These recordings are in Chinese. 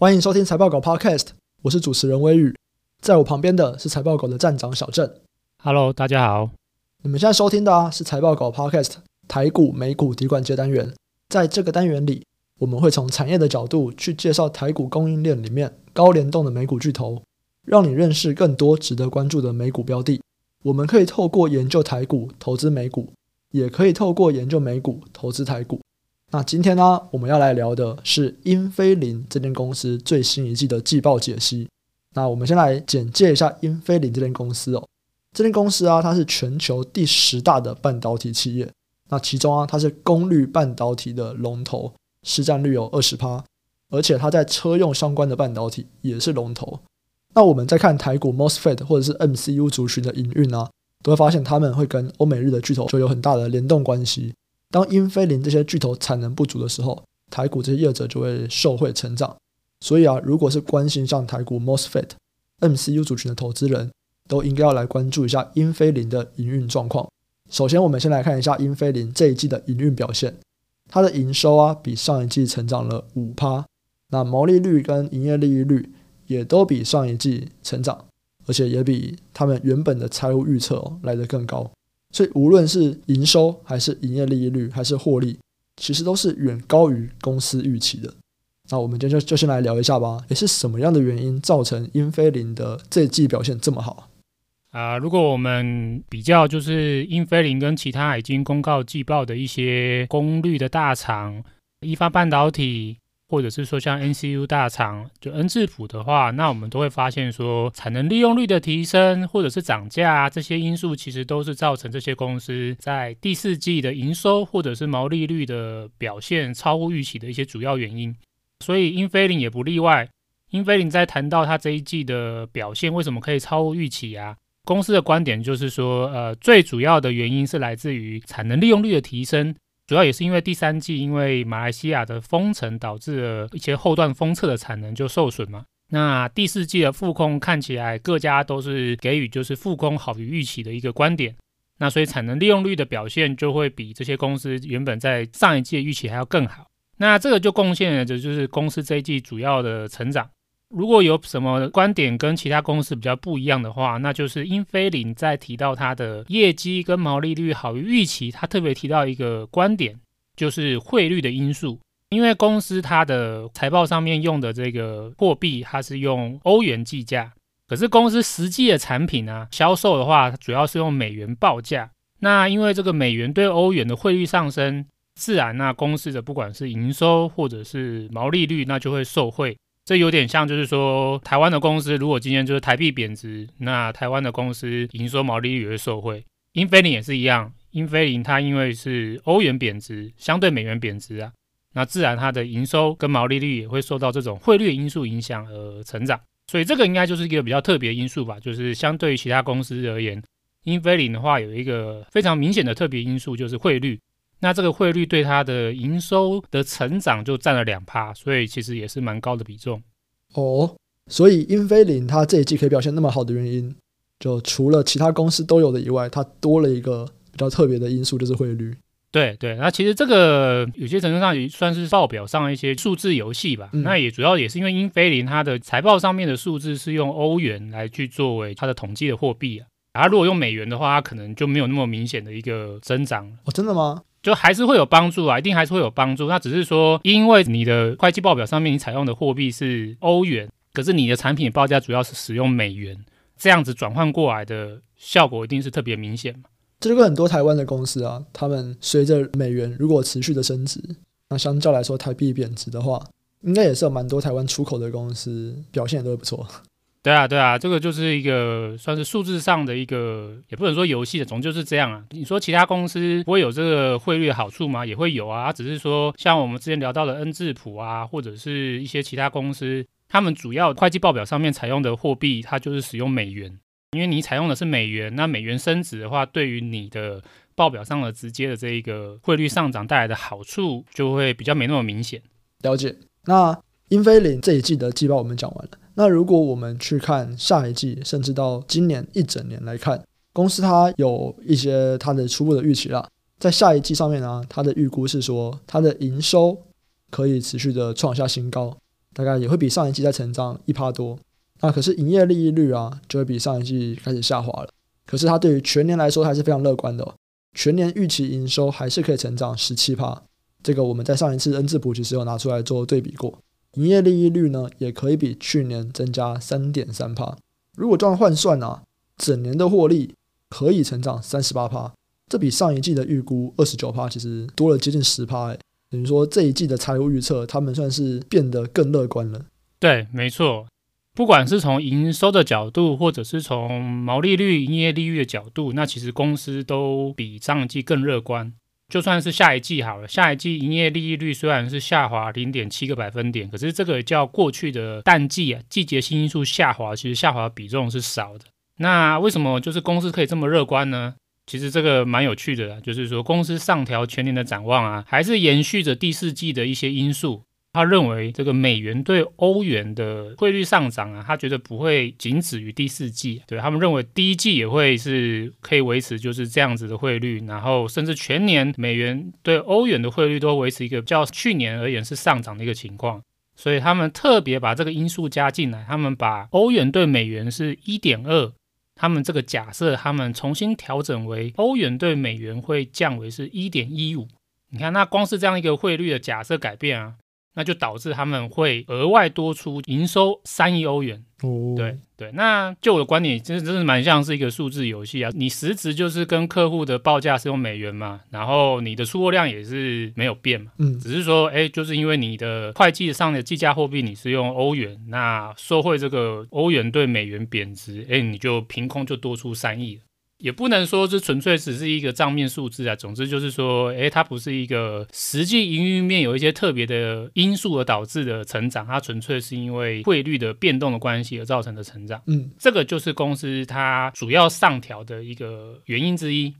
欢迎收听财报狗 Podcast，我是主持人微雨，在我旁边的是财报狗的站长小郑。Hello，大家好。你们现在收听的啊是财报狗 Podcast 台股美股底管接单元，在这个单元里，我们会从产业的角度去介绍台股供应链里面高联动的美股巨头，让你认识更多值得关注的美股标的。我们可以透过研究台股投资美股，也可以透过研究美股投资台股。那今天呢，我们要来聊的是英飞凌这间公司最新一季的季报解析。那我们先来简介一下英飞凌这间公司哦。这间公司啊，它是全球第十大的半导体企业。那其中啊，它是功率半导体的龙头，市占率有二十趴，而且它在车用相关的半导体也是龙头。那我们再看台股 MOSFET 或者是 MCU 族群的营运啊，都会发现他们会跟欧美日的巨头就有很大的联动关系。当英飞凌这些巨头产能不足的时候，台股这些业者就会受惠成长。所以啊，如果是关心上台股 MOSFET、MCU 族群的投资人，都应该要来关注一下英飞凌的营运状况。首先，我们先来看一下英飞凌这一季的营运表现。它的营收啊，比上一季成长了五趴，那毛利率跟营业利益率也都比上一季成长，而且也比他们原本的财务预测哦来得更高。所以无论是营收还是营业利率还是获利，其实都是远高于公司预期的。那我们今天就就先来聊一下吧。也是什么样的原因造成英飞凌的这季表现这么好啊？如果我们比较就是英飞凌跟其他已经公告季报的一些功率的大厂，一发半导体。或者是说像 N C U 大厂，就恩智浦的话，那我们都会发现说，产能利用率的提升，或者是涨价这些因素，其实都是造成这些公司在第四季的营收或者是毛利率的表现超乎预期的一些主要原因。所以英飞凌也不例外。英飞凌在谈到它这一季的表现为什么可以超乎预期啊？公司的观点就是说，呃，最主要的原因是来自于产能利用率的提升。主要也是因为第三季，因为马来西亚的封城导致了一些后段封测的产能就受损嘛。那第四季的复工看起来各家都是给予就是复工好于预期的一个观点。那所以产能利用率的表现就会比这些公司原本在上一季的预期还要更好。那这个就贡献了，这就是公司这一季主要的成长。如果有什么观点跟其他公司比较不一样的话，那就是英飞凌在提到它的业绩跟毛利率好于预期，他特别提到一个观点，就是汇率的因素。因为公司它的财报上面用的这个货币，它是用欧元计价，可是公司实际的产品呢，销售的话，主要是用美元报价。那因为这个美元对欧元的汇率上升，自然那公司的不管是营收或者是毛利率，那就会受惠。这有点像，就是说，台湾的公司如果今天就是台币贬值，那台湾的公司营收毛利率也会受惠。英飞凌也是一样，英飞凌它因为是欧元贬值，相对美元贬值啊，那自然它的营收跟毛利率也会受到这种汇率因素影响而成长。所以这个应该就是一个比较特别因素吧，就是相对于其他公司而言，英飞凌的话有一个非常明显的特别因素，就是汇率。那这个汇率对它的营收的成长就占了两趴，所以其实也是蛮高的比重。哦，所以英飞凌它这一季可以表现那么好的原因，就除了其他公司都有的以外，它多了一个比较特别的因素，就是汇率。对对，那其实这个有些程度上也算是报表上一些数字游戏吧。嗯、那也主要也是因为英飞凌它的财报上面的数字是用欧元来去作为它的统计的货币啊，它如果用美元的话，它可能就没有那么明显的一个增长。哦，真的吗？就还是会有帮助啊，一定还是会有帮助。那只是说，因为你的会计报表上面你采用的货币是欧元，可是你的产品报价主要是使用美元，这样子转换过来的效果一定是特别明显嘛。这就跟很多台湾的公司啊，他们随着美元如果持续的升值，那相较来说台币贬值的话，应该也是有蛮多台湾出口的公司表现也都会不错。对啊，对啊，这个就是一个算是数字上的一个，也不能说游戏的，总就是这样啊。你说其他公司不会有这个汇率的好处吗？也会有啊，只是说像我们之前聊到的恩智浦啊，或者是一些其他公司，他们主要会计报表上面采用的货币，它就是使用美元。因为你采用的是美元，那美元升值的话，对于你的报表上的直接的这一个汇率上涨带来的好处，就会比较没那么明显。了解。那英飞凌这一季的季报我们讲完了。那如果我们去看下一季，甚至到今年一整年来看，公司它有一些它的初步的预期啦。在下一季上面呢，它的预估是说它的营收可以持续的创下新高，大概也会比上一季再成长一趴多。那可是营业利益率啊，就会比上一季开始下滑了。可是它对于全年来说还是非常乐观的哦，全年预期营收还是可以成长十七趴。这个我们在上一次 N 智谱其实有拿出来做对比过，营业利益率呢也可以比去年增加三点三帕。如果这样换算啊，整年的获利可以成长三十八帕，这比上一季的预估二十九帕其实多了接近十趴，哎，等于说这一季的财务预测他们算是变得更乐观了。对，没错。不管是从营收的角度，或者是从毛利率、营业利率的角度，那其实公司都比上季更乐观。就算是下一季好了，下一季营业利率虽然是下滑零点七个百分点，可是这个叫过去的淡季啊，季节性因素下滑，其实下滑比重是少的。那为什么就是公司可以这么乐观呢？其实这个蛮有趣的，就是说公司上调全年的展望啊，还是延续着第四季的一些因素。他认为这个美元对欧元的汇率上涨啊，他觉得不会仅止于第四季，对，他们认为第一季也会是可以维持就是这样子的汇率，然后甚至全年美元对欧元的汇率都维持一个较去年而言是上涨的一个情况，所以他们特别把这个因素加进来，他们把欧元对美元是一点二，他们这个假设他们重新调整为欧元对美元会降为是一点一五，你看那光是这样一个汇率的假设改变啊。那就导致他们会额外多出营收三亿欧元。哦，对对，那就我的观点，真的真是蛮像是一个数字游戏啊。你实质就是跟客户的报价是用美元嘛，然后你的出货量也是没有变嘛。嗯，只是说，哎，就是因为你的会计上的计价货币你是用欧元，那受惠这个欧元对美元贬值，哎，你就凭空就多出三亿了。也不能说是纯粹只是一个账面数字啊，总之就是说，诶，它不是一个实际营运面有一些特别的因素而导致的成长，它纯粹是因为汇率的变动的关系而造成的成长。嗯，这个就是公司它主要上调的一个原因之一。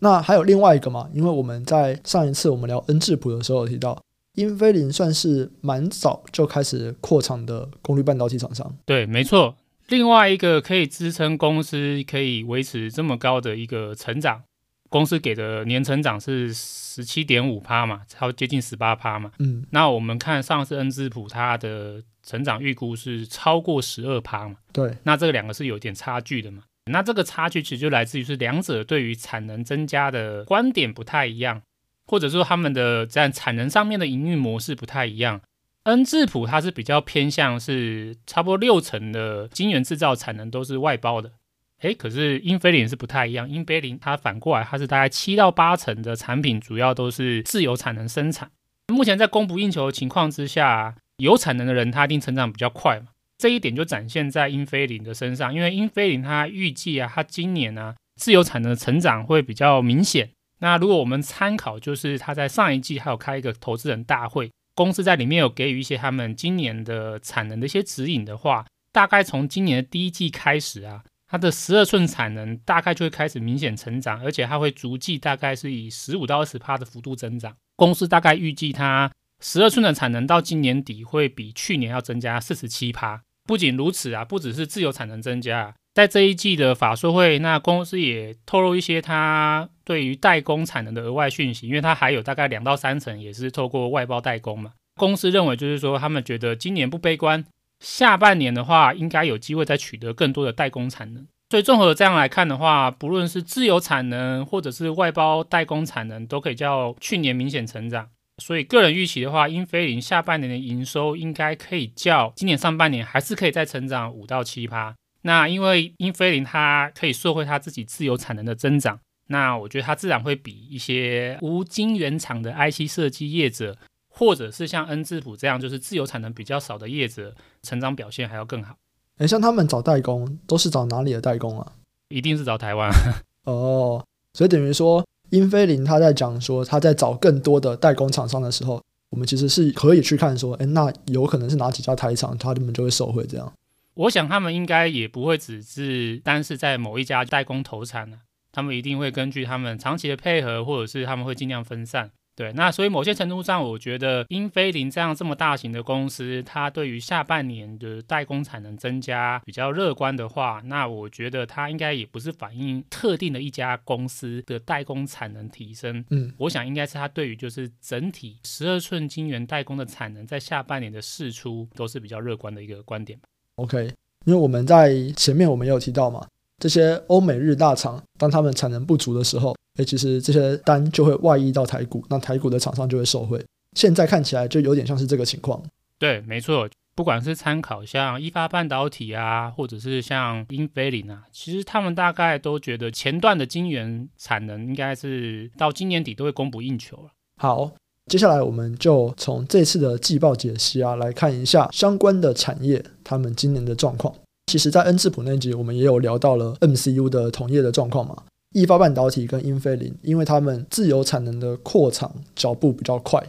那还有另外一个嘛？因为我们在上一次我们聊 N 智谱的时候有提到，英飞凌算是蛮早就开始扩厂的功率半导体厂商。对，没错。另外一个可以支撑公司可以维持这么高的一个成长，公司给的年成长是十七点五趴嘛，超接近十八趴嘛。嗯，那我们看上次恩智浦它的成长预估是超过十二趴嘛。对，那这个两个是有点差距的嘛。那这个差距其实就来自于是两者对于产能增加的观点不太一样，或者说他们的在产能上面的营运模式不太一样。N 智谱它是比较偏向是差不多六成的晶圆制造产能都是外包的，诶，可是英飞凌是不太一样，英飞凌它反过来它是大概七到八成的产品主要都是自有产能生产。目前在供不应求的情况之下，有产能的人他一定成长比较快嘛，这一点就展现在英飞凌的身上，因为英飞凌它预计啊，它今年呢、啊、自有产能的成长会比较明显。那如果我们参考，就是他在上一季还有开一个投资人大会。公司在里面有给予一些他们今年的产能的一些指引的话，大概从今年的第一季开始啊，它的十二寸产能大概就会开始明显成长，而且它会逐季大概是以十五到二十趴的幅度增长。公司大概预计它十二寸的产能到今年底会比去年要增加四十七趴。不仅如此啊，不只是自由产能增加。在这一季的法说会，那公司也透露一些它对于代工产能的额外讯息，因为它还有大概两到三成也是透过外包代工嘛。公司认为就是说，他们觉得今年不悲观，下半年的话应该有机会再取得更多的代工产能。所以综合这样来看的话，不论是自有产能或者是外包代工产能，都可以较去年明显成长。所以个人预期的话，英飞凌下半年的营收应该可以较今年上半年还是可以再成长五到七趴。那因为英菲林它可以受惠它自己自由产能的增长，那我觉得它自然会比一些无晶圆厂的 IC 设计业者，或者是像恩智浦这样就是自由产能比较少的业者，成长表现还要更好。诶，像他们找代工都是找哪里的代工啊？一定是找台湾。哦，所以等于说英菲林他在讲说他在找更多的代工厂商的时候，我们其实是可以去看说，诶，那有可能是哪几家台厂，他们就会受惠这样。我想他们应该也不会只是单是在某一家代工投产，他们一定会根据他们长期的配合，或者是他们会尽量分散。对，那所以某些程度上，我觉得英飞凌这样这么大型的公司，它对于下半年的代工产能增加比较乐观的话，那我觉得它应该也不是反映特定的一家公司的代工产能提升。嗯，我想应该是它对于就是整体十二寸晶圆代工的产能在下半年的释出都是比较乐观的一个观点。OK，因为我们在前面我们也有提到嘛，这些欧美日大厂当他们产能不足的时候。诶，其实这些单就会外溢到台股，那台股的厂商就会受惠。现在看起来就有点像是这个情况。对，没错。不管是参考像一发半导体啊，或者是像英飞凌啊，其实他们大概都觉得前段的晶圆产能应该是到今年底都会供不应求了。好，接下来我们就从这次的季报解析啊，来看一下相关的产业他们今年的状况。其实，在恩智浦那集我们也有聊到了 MCU 的同业的状况嘛。意法半导体跟英飞凌，因为他们自有产能的扩厂脚步比较快，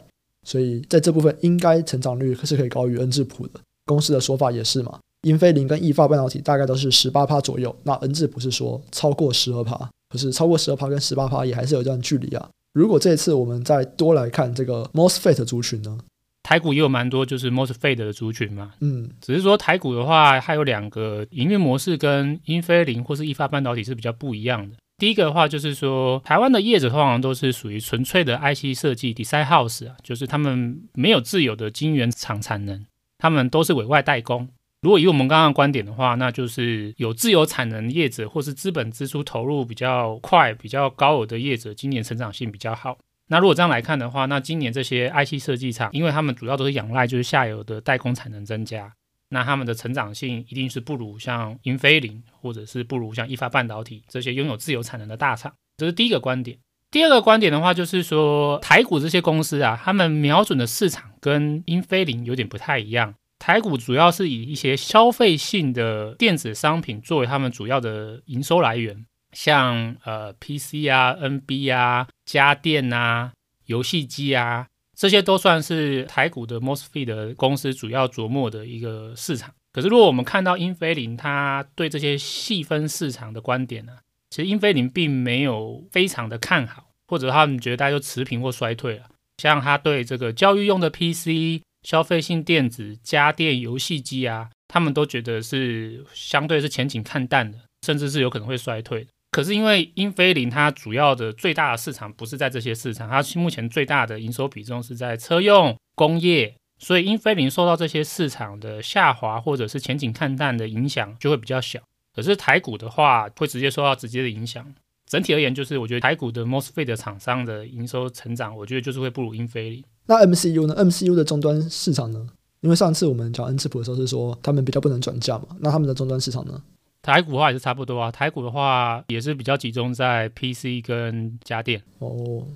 所以在这部分应该成长率是可以高于恩智浦的。公司的说法也是嘛，英飞凌跟意法半导体大概都是十八趴左右，那恩智浦是说超过十二趴，可是超过十二趴跟十八趴也还是有一段距离啊。如果这次我们再多来看这个 MOSFET 族群呢，台股也有蛮多就是 MOSFET 的族群嘛，嗯，只是说台股的话，它有两个营运模式跟英飞凌或是意发半导体是比较不一样的。第一个的话就是说，台湾的业者通常都是属于纯粹的 IC 设计 design house 啊，就是他们没有自有的晶圆厂产能，他们都是委外代工。如果以我们刚刚的观点的话，那就是有自有产能业者或是资本支出投入比较快、比较高额的业者，今年成长性比较好。那如果这样来看的话，那今年这些 IC 设计厂，因为他们主要都是仰赖就是下游的代工产能增加。那他们的成长性一定是不如像英飞凌，或者是不如像意法半导体这些拥有自由产能的大厂，这是第一个观点。第二个观点的话，就是说台股这些公司啊，他们瞄准的市场跟英飞凌有点不太一样。台股主要是以一些消费性的电子商品作为他们主要的营收来源，像呃 PC 啊、NB 啊、家电啊、游戏机啊。这些都算是台股的 MOSFET 的公司主要琢磨的一个市场。可是，如果我们看到英飞凌他对这些细分市场的观点呢，其实英飞凌并没有非常的看好，或者他们觉得大家就持平或衰退了。像他对这个教育用的 PC、消费性电子、家电、游戏机啊，他们都觉得是相对是前景看淡的，甚至是有可能会衰退的。可是因为英飞凌它主要的最大的市场不是在这些市场，它目前最大的营收比重是在车用工业，所以英飞凌受到这些市场的下滑或者是前景看淡的影响就会比较小。可是台股的话会直接受到直接的影响。整体而言，就是我觉得台股的 MOSFET 厂商的营收成长，我觉得就是会不如英飞凌。那 MCU 呢？MCU 的终端市场呢？因为上次我们讲恩智浦的时候是说他们比较不能转嫁嘛，那他们的终端市场呢？台股的话也是差不多啊，台股的话也是比较集中在 PC 跟家电哦。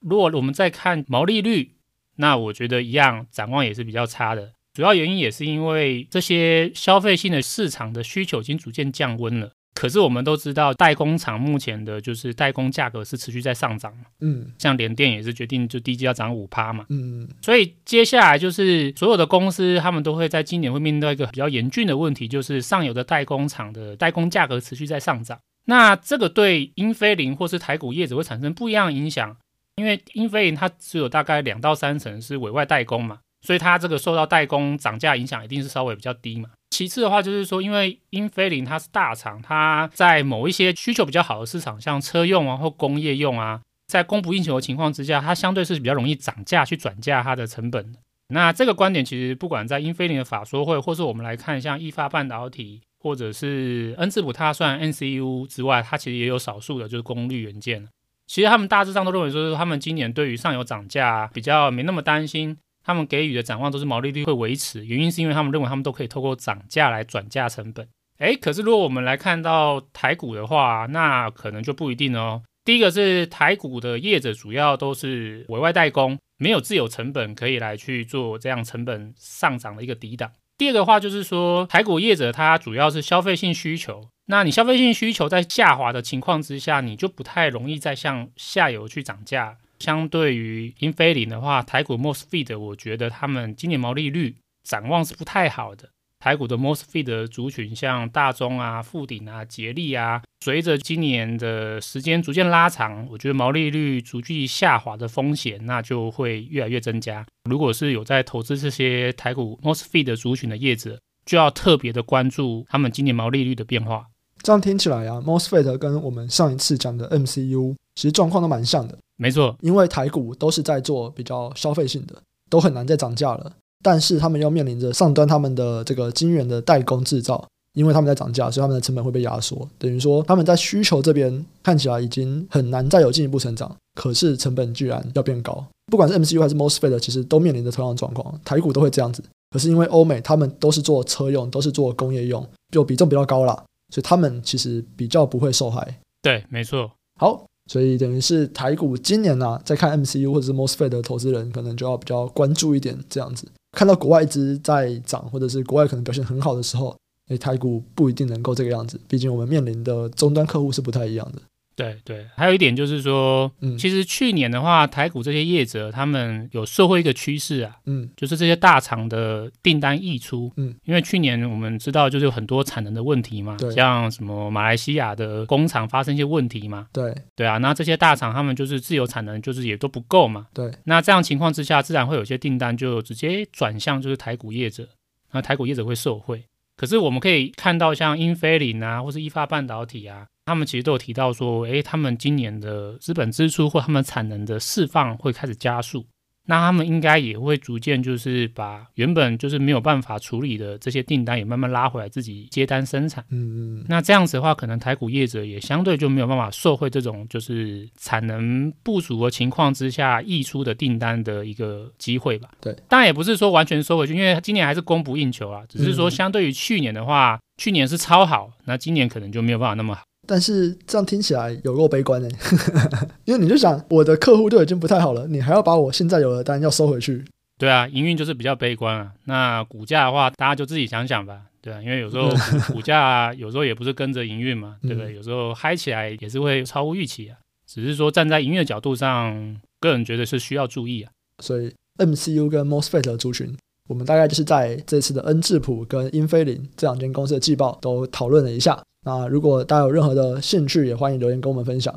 如果我们再看毛利率，那我觉得一样，展望也是比较差的。主要原因也是因为这些消费性的市场的需求已经逐渐降温了。可是我们都知道，代工厂目前的就是代工价格是持续在上涨。嗯，像联电也是决定就第一季要涨五趴嘛。嗯，所以接下来就是所有的公司，他们都会在今年会面对一个比较严峻的问题，就是上游的代工厂的代工价格持续在上涨。那这个对英飞凌或是台股业者会产生不一样的影响，因为英飞凌它只有大概两到三成是委外代工嘛，所以它这个受到代工涨价影响一定是稍微比较低嘛。其次的话，就是说，因为英飞凌它是大厂，它在某一些需求比较好的市场，像车用啊或工业用啊，在供不应求的情况之下，它相对是比较容易涨价去转嫁它的成本。那这个观点其实不管在英飞凌的法说会，或是我们来看像意法半导体，或者是恩智浦，它算 N C U 之外，它其实也有少数的就是功率元件。其实他们大致上都认为说，他们今年对于上游涨价比较没那么担心。他们给予的展望都是毛利率会维持，原因是因为他们认为他们都可以透过涨价来转嫁成本。诶，可是如果我们来看到台股的话，那可能就不一定哦。第一个是台股的业者主要都是委外代工，没有自有成本可以来去做这样成本上涨的一个抵挡。第二个话就是说，台股业者它主要是消费性需求，那你消费性需求在下滑的情况之下，你就不太容易再向下游去涨价。相对于英飞凌的话，台股 MOSFET 我觉得他们今年毛利率展望是不太好的。台股的 MOSFET 的族群，像大中啊、富鼎啊、捷力啊，随着今年的时间逐渐拉长，我觉得毛利率逐渐下滑的风险，那就会越来越增加。如果是有在投资这些台股 MOSFET 的族群的业者，就要特别的关注他们今年毛利率的变化。这样听起来啊，MOSFET 跟我们上一次讲的 MCU 其实状况都蛮像的。没错，因为台股都是在做比较消费性的，都很难再涨价了。但是他们又面临着上端他们的这个晶圆的代工制造，因为他们在涨价，所以他们的成本会被压缩。等于说他们在需求这边看起来已经很难再有进一步成长，可是成本居然要变高。不管是 MCU 还是 MOSFET，其实都面临着同样的状况。台股都会这样子，可是因为欧美他们都是做车用，都是做工业用，就比重比较高啦，所以他们其实比较不会受害。对，没错。好。所以等于是台股今年呢、啊，在看 MCU 或者是 MOSFET 的投资人，可能就要比较关注一点这样子。看到国外一直在涨，或者是国外可能表现很好的时候，诶，台股不一定能够这个样子。毕竟我们面临的终端客户是不太一样的。对对，还有一点就是说，嗯，其实去年的话，台股这些业者他们有受惠一个趋势啊，嗯，就是这些大厂的订单溢出，嗯，因为去年我们知道就是有很多产能的问题嘛，对，像什么马来西亚的工厂发生一些问题嘛，对，对啊，那这些大厂他们就是自有产能，就是也都不够嘛，对，那这样情况之下，自然会有些订单就直接转向就是台股业者，那台股业者会受惠。可是我们可以看到，像英飞凌啊，或是意法半导体啊。他们其实都有提到说，诶，他们今年的资本支出或他们产能的释放会开始加速，那他们应该也会逐渐就是把原本就是没有办法处理的这些订单也慢慢拉回来，自己接单生产。嗯嗯。那这样子的话，可能台股业者也相对就没有办法受惠这种就是产能不足的情况之下溢出的订单的一个机会吧。对，当然也不是说完全收回去，因为今年还是供不应求啊，只是说相对于去年的话，去年是超好，那今年可能就没有办法那么好。但是这样听起来有够悲观呢，因为你就想我的客户都已经不太好了，你还要把我现在有的单要收回去？对啊，营运就是比较悲观啊。那股价的话，大家就自己想想吧。对啊，因为有时候股 价有时候也不是跟着营运嘛，对不对？有时候嗨起来也是会超乎预期啊。只是说站在营运的角度上，个人觉得是需要注意啊。所以 MCU 跟 MOSFET 的族群，我们大概就是在这次的恩智浦跟英飞凌这两间公司的季报都讨论了一下。那如果大家有任何的兴趣，也欢迎留言跟我们分享。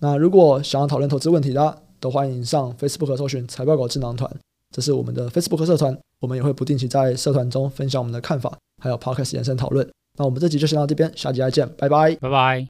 那如果想要讨论投资问题的，都欢迎上 Facebook 搜寻财报狗智囊团，这是我们的 Facebook 社团，我们也会不定期在社团中分享我们的看法，还有 Podcast 延伸讨论。那我们这集就先到这边，下集再见，拜拜，拜拜。